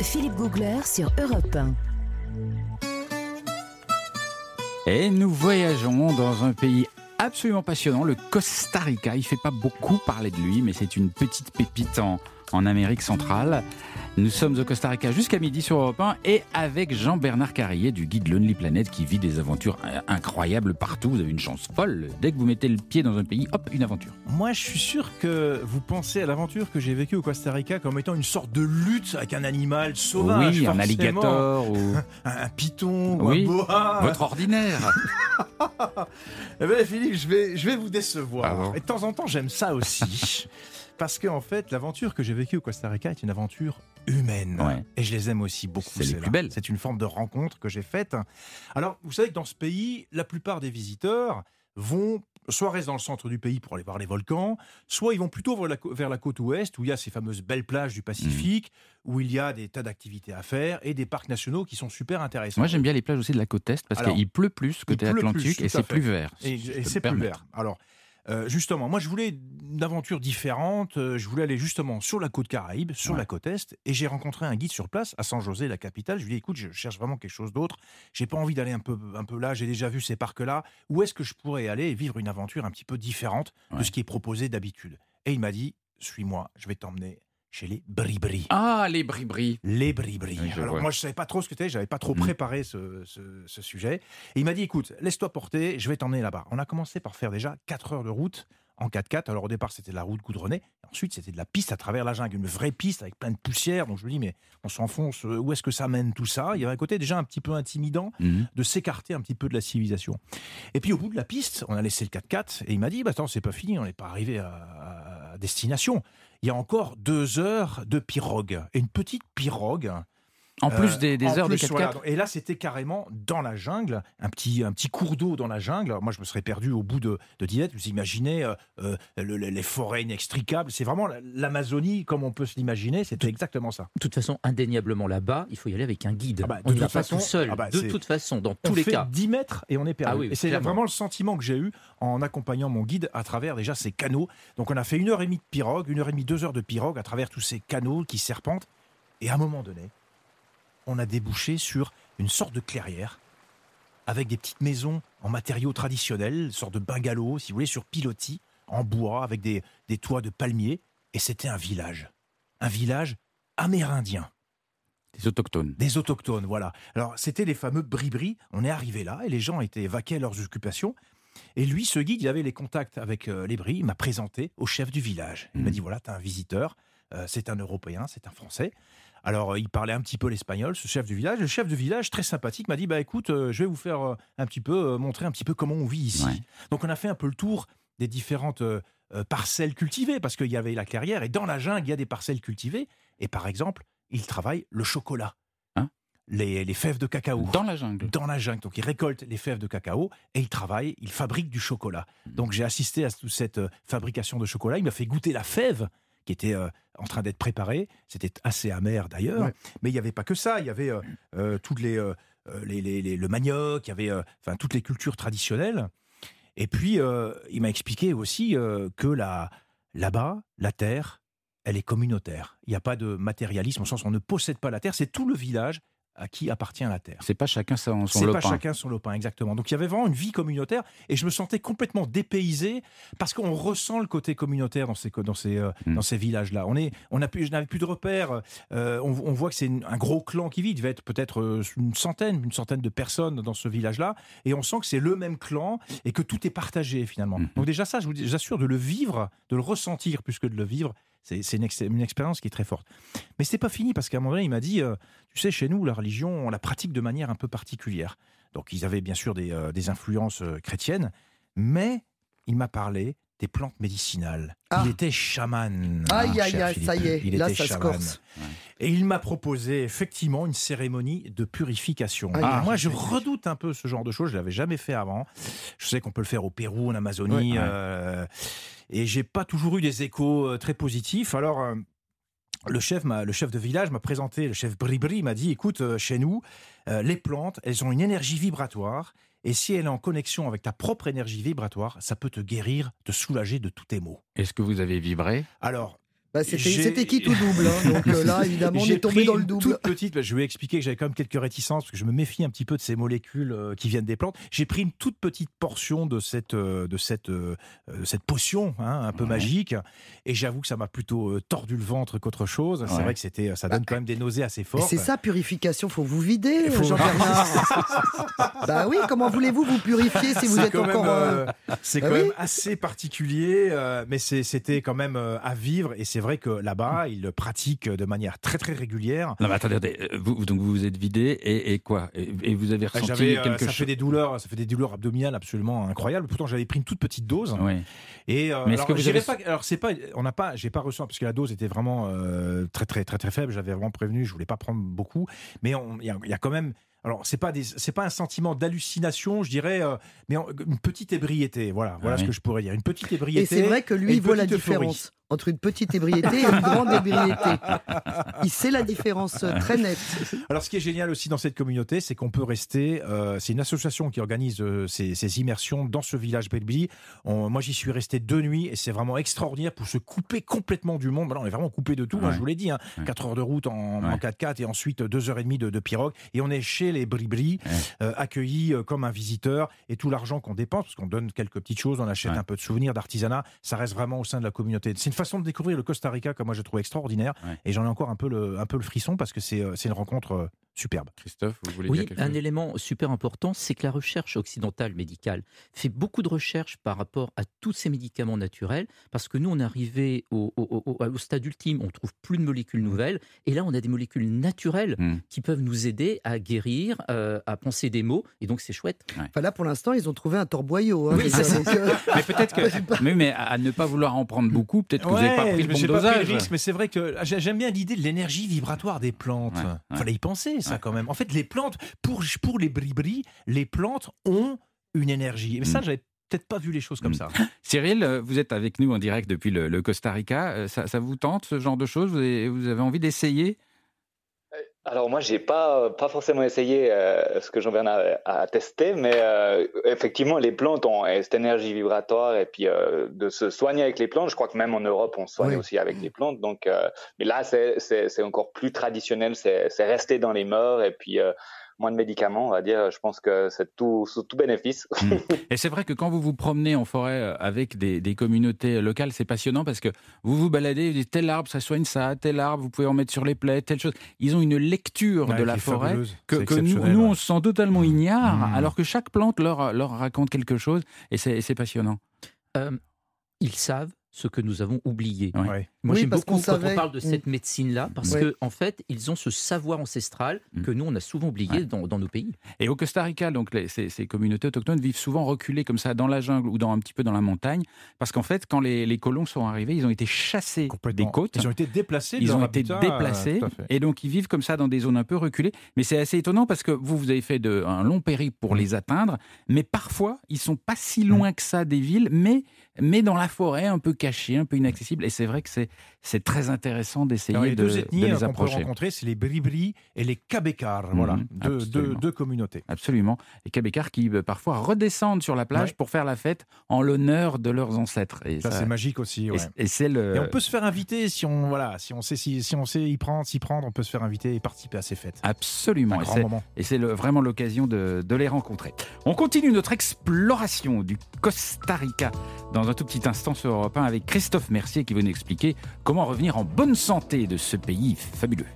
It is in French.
Philippe Googler sur Europe 1. Et nous voyageons dans un pays absolument passionnant, le Costa Rica. Il fait pas beaucoup parler de lui, mais c'est une petite pépite en, en Amérique centrale. Nous sommes au Costa Rica jusqu'à midi sur Europe 1 et avec Jean-Bernard Carrier du guide Lonely Planet qui vit des aventures incroyables partout. Vous avez une chance folle. Dès que vous mettez le pied dans un pays, hop, une aventure. Moi, je suis sûr que vous pensez à l'aventure que j'ai vécue au Costa Rica comme étant une sorte de lutte avec un animal sauvage. Oui, un alligator ou un, python oui, ou un boa. Votre ordinaire. eh bien, Philippe, je vais, je vais vous décevoir. et de temps en temps, j'aime ça aussi. Parce qu'en en fait, l'aventure que j'ai vécue au Costa Rica est une aventure humaine. Et je les aime aussi beaucoup. C'est les plus belles. C'est une forme de rencontre que j'ai faite. Alors, vous savez que dans ce pays, la plupart des visiteurs vont soit rester dans le centre du pays pour aller voir les volcans, soit ils vont plutôt vers la, côte ouest où il y a ces fameuses belles plages du Pacifique, mmh. où il y a des tas d'activités à faire et des parcs nationaux qui sont super intéressants. Moi j'aime bien les plages aussi de la côte est parce qu'il pleut plus côté Atlantique et c'est plus vert. et c'est plus vert. Alors euh, justement, moi je voulais une aventure différente, euh, je voulais aller justement sur la côte Caraïbe, sur la côte Est, et j'ai rencontré un guide sur place, à San José, la capitale. Je lui ai dit, écoute, je cherche vraiment quelque chose d'autre, j'ai pas envie d'aller un peu, un peu là, j'ai déjà vu ces parcs-là, où est-ce que je pourrais aller et vivre une aventure un petit peu différente de ce qui est proposé d'habitude? Et il m'a dit, suis-moi, je vais t'emmener chez les Bribri. Ah, les Bribri. Les Bribri. Alors moi, je savais pas trop ce que c'était, j'avais pas trop mm. préparé ce, sujet. Et il m'a dit, écoute, laisse-toi porter, je vais t'emmener là-bas. On a commencé par faire déjà 4 heures de route en 4x4. Alors au départ, c'était la route goudronnée. Ensuite, c'était de la piste à travers la jungle, une vraie piste avec plein de poussière. Donc je me dis, mais on s'enfonce, euh, où est-ce que ça mène tout ça? Il y avait un côté déjà un petit peu intimidant mm. de s'écarter un petit peu de la civilisation. Et puis au bout de la piste, on a laissé le 4x4 et il m'a dit, bah, attends, c'est pas fini, on n'est pas arrivé à destination il y a encore deux heures de pirogue. Et une petite pirogue en plus des, euh, heures de 4 Et là, c'était carrément dans la jungle, un petit, un petit cours d'eau dans la jungle. moi, je me serais perdu au bout de, de 10 Vous imaginez euh, euh, les forêts inextricables. C'est vraiment l'Amazonie comme on peut se l'imaginer. C'était exactement ça. De toute façon, indéniablement là-bas, il faut y aller avec un guide. Ah bah, on n'y pas tout seul. Ah bah, de toute façon, dans tous les cas. 10 mètres et on est perdu. Ah et c'est vraiment le sentiment que j'ai eu en accompagnant mon guide à travers déjà ces canaux. Donc, on a fait une heure et demie de pirogue, une heure et demie, deux heures de pirogue à travers tous ces canaux qui serpentent. Et à un moment donné, on a débouché sur une sorte de clairière avec des petites maisons en matériaux traditionnels, une sorte de bungalow, si vous voulez, sur pilotis, en bois, avec des, toits de palmiers. Et c'était un village. Un village amérindien. Des autochtones. Des autochtones, voilà. Alors, c'était les fameux bribri. On est arrivé là et les gens étaient vaqués à leurs occupations. Et lui, ce guide, il avait les contacts avec euh, les bris. Il m'a présenté au chef du village. Il m'a mmh. dit voilà, tu as un visiteur. Euh, c'est un Européen, c'est un Français. Alors, euh, il parlait un petit peu l'espagnol, ce chef du village. Le chef du village, très sympathique, m'a dit Bah écoute, euh, je vais vous faire euh, un petit peu, montrer un petit peu comment on vit ici. Donc, on a fait un peu le tour des différentes parcelles cultivées, parce qu'il y avait la clairière, et dans la jungle, il y a des parcelles cultivées. Et par exemple, il travaille le chocolat. Hein les, fèves de cacao. Dans la jungle. Dans la jungle. Donc, il récolte les fèves de cacao et il travaille, il fabrique du chocolat. Hmm. Donc, j'ai assisté à toute cette fabrication de chocolat. Il m'a fait goûter la fève qui était euh, en train d'être préparé. C'était assez amer d'ailleurs. Mais il n'y avait pas que ça. Il y avait euh, euh, toutes les, les, le manioc, il y avait enfin toutes les cultures traditionnelles. Et puis, il m'a expliqué aussi que là, là-bas, la terre, elle est communautaire. Il n'y a pas de matérialisme, au sens où on ne possède pas la terre. C'est tout le village à qui appartient la terre. C'est pas chacun son, son lopin. C'est pas chacun son lopin, exactement. Donc il y avait vraiment une vie communautaire et je me sentais complètement dépaysé parce qu'on ressent le côté communautaire dans ces dans ces euh, hmm. dans ces villages-là. On est on a plus je n'avais plus de repères. Euh, on, voit que c'est un gros clan qui vit. Il devait être peut-être euh, une centaine une centaine de personnes dans ce village-là et on sent que c'est le même clan et que tout est partagé finalement. Hmm. Donc déjà ça, je vous assure de le vivre, de le ressentir plus que de le vivre c'est une, expérience qui est très forte. Mais c'est pas fini parce qu'à un moment donné, il m'a dit, euh, tu sais, chez nous, la religion, on la pratique de manière un peu particulière. Donc ils avaient bien sûr des, euh, influences euh, chrétiennes, mais il m'a parlé des plantes médicinales. Il ah. était chaman. Aïe, aïe, aïe, ça y est, il là, ça se corse. Et il m'a proposé effectivement une cérémonie de purification. Ah, moi, je redoute un peu ce genre de choses. Je l'avais jamais fait avant. Je sais qu'on peut le faire au Pérou, en Amazonie. Et j'ai pas toujours eu des échos euh, très positifs. Alors, euh, le chef, le chef de village m'a présenté, le chef Bribri m'a dit, écoute, euh, chez nous, les plantes, elles ont une énergie vibratoire, et si elle est en connexion avec ta propre énergie vibratoire, ça peut te guérir, te soulager de tous tes maux. Est-ce que vous avez vibré? Alors, Bah, c'était qui tout double hein? Donc euh, là, évidemment, on est tombé dans le double. Toute petite, bah, je vais expliquer que j'avais quand même quelques réticences parce que je me méfie un petit peu de ces molécules euh, qui viennent des plantes. J'ai pris une toute petite portion de cette euh, de cette cette potion hein, un peu magique et j'avoue que ça m'a plutôt tordu le ventre qu'autre chose. C'est vrai que c'était ça donne bah, quand même des nausées assez fortes. C'est ça purification, faut vous vider, bah oui, comment voulez-vous vous purifier si vous êtes encore C'est quand même assez particulier, mais c'était quand même à vivre et c'est vrai que là-bas, ils le pratiquent de manière très très régulière. Non, mais attendez, euh, vous, donc vous vous êtes vidé et, quoi? Et, vous avez ressenti euh, quelque ça Fait des douleurs, ça fait des douleurs abdominales absolument incroyables. Pourtant, j'avais pris une toute petite dose. Oui. Et euh, mais alors, que vous pas, alors c'est pas, on n'a pas, j'ai pas reçu parce que la dose était vraiment très très très très faible. J'avais vraiment prévenu, je voulais pas prendre beaucoup, mais il y, a quand même alors c'est pas c'est pas un sentiment d'hallucination, je dirais, mais une petite ébriété. Voilà, voilà ce que je pourrais dire, une petite ébriété. Et c'est vrai que lui voit la différence entre une petite ébriété et une grande ébriété. Il sait la différence euh, très nette. Alors, ce qui est génial aussi dans cette communauté, c'est qu'on peut rester. Euh, c'est une association qui organise euh, ces, immersions dans ce village Belbi. moi, j'y suis resté deux nuits et c'est vraiment extraordinaire pour se couper complètement du monde. on est vraiment coupé de tout, hein, je vous l'ai dit. Hein. 4 heures de route en, 4x4 et ensuite 2 heures et demie de, de pirogue. Et on est chez les Bribri, accueillis comme un visiteur. Et tout l'argent qu'on dépense, parce qu'on donne quelques petites choses, on achète un peu de souvenirs, d'artisanat, ça reste vraiment au sein de la communauté. C'est façon de découvrir le Costa Rica que moi je trouve extraordinaire. Et j'en ai encore un peu le, un peu le frisson parce que c'est euh, une rencontre euh, superbe. Christophe, vous voulez oui, dire quelque un élément super important, c'est que la recherche occidentale médicale fait beaucoup de recherches par rapport à tous ces médicaments naturels, parce que nous, on est arrivé au, au, stade ultime, on trouve plus de molécules mmh. nouvelles, et là, on a des molécules naturelles mmh. qui peuvent nous aider à guérir, euh, à penser des mots, et donc c'est chouette. Enfin, là, pour l'instant, ils ont trouvé un torboyau. Hein, oui, mais peut-être que, mais, mais, à ne pas vouloir en prendre beaucoup, peut-être que vous n'avez pas pris le bon dosage. risque, mais c'est vrai que j'aime bien l'idée de l'énergie vibratoire des plantes. Il fallait y penser ça quand même. En fait, les plantes, pour, pour les bribris, les plantes ont une énergie. Mais ça, mm. j'avais peut-être pas vu les choses comme mm. ça. Cyril, euh, vous êtes avec nous en direct depuis le, Costa Rica. Euh, ça, ça, vous tente ce genre de choses? Vous avez, vous avez envie d'essayer alors moi, j'ai pas pas forcément essayé euh, ce que Jean-Bernard a, testé, mais euh, effectivement, les plantes ont cette énergie vibratoire et puis euh, de se soigner avec les plantes. Je crois que même en Europe, on se soigne aussi avec les plantes. Donc, mais là, c'est encore plus traditionnel. C'est resté dans les mœurs et puis moins de médicaments, on va dire. Je pense que c'est tout, tout bénéfice. Hmm. Et c'est vrai que quand vous vous promenez en forêt euh, avec des, des communautés locales, c'est passionnant parce que vous vous baladez, vous dites tel arbre, ça soigne ça, tel arbre, vous pouvez en mettre sur les plaies, telle chose. Ils ont une lecture de la forêt que, que nous, nous, on se sent totalement ignare, hmm. alors que chaque plante leur, leur raconte quelque chose et c'est passionnant. Euh, ils savent ce que nous avons oublié. Moi, j'aime beaucoup quand on parle de cette mm. médecine-là, parce qu'en que en fait, ils ont ce savoir ancestral mm. que nous, on a souvent oublié dans, nos pays. Et au Costa Rica, donc, ces, communautés autochtones vivent souvent reculées comme ça dans la jungle ou dans un petit peu dans la montagne, parce qu'en fait, quand les, colons sont arrivés, ils ont été chassés des côtes. Ils ont été déplacés. Ils ont été déplacés, et donc ils vivent comme ça dans des zones un peu reculées. Mais c'est assez étonnant parce que vous, vous avez fait de, un long périple pour mm. les atteindre, mais parfois, ils sont pas si loin que ça des villes, mais mais dans la forêt, un peu caché, un peu inaccessible. Et c'est vrai que c'est, c'est très intéressant d'essayer de, deux ethnies de les approcher. peut rencontrer, c'est les Bribri et les Kabekar. Mhm, voilà, deux, communautés. Absolument. Les Kabekar qui euh, parfois redescendent sur la plage pour faire la fête en l'honneur de leurs ancêtres. Et ça, c'est magique aussi. Et, c'est le... et on peut se faire inviter si on, voilà, si on sait si, si on sait y prendre, s'y prendre, on peut se faire inviter et participer à ces fêtes. Absolument. et c'est, et c'est vraiment l'occasion de, de les rencontrer. On continue notre exploration du Costa Rica dans un tout petit instant sur Europe 1 avec Christophe Mercier qui va nous expliquer comment revenir en bonne santé de ce pays fabuleux.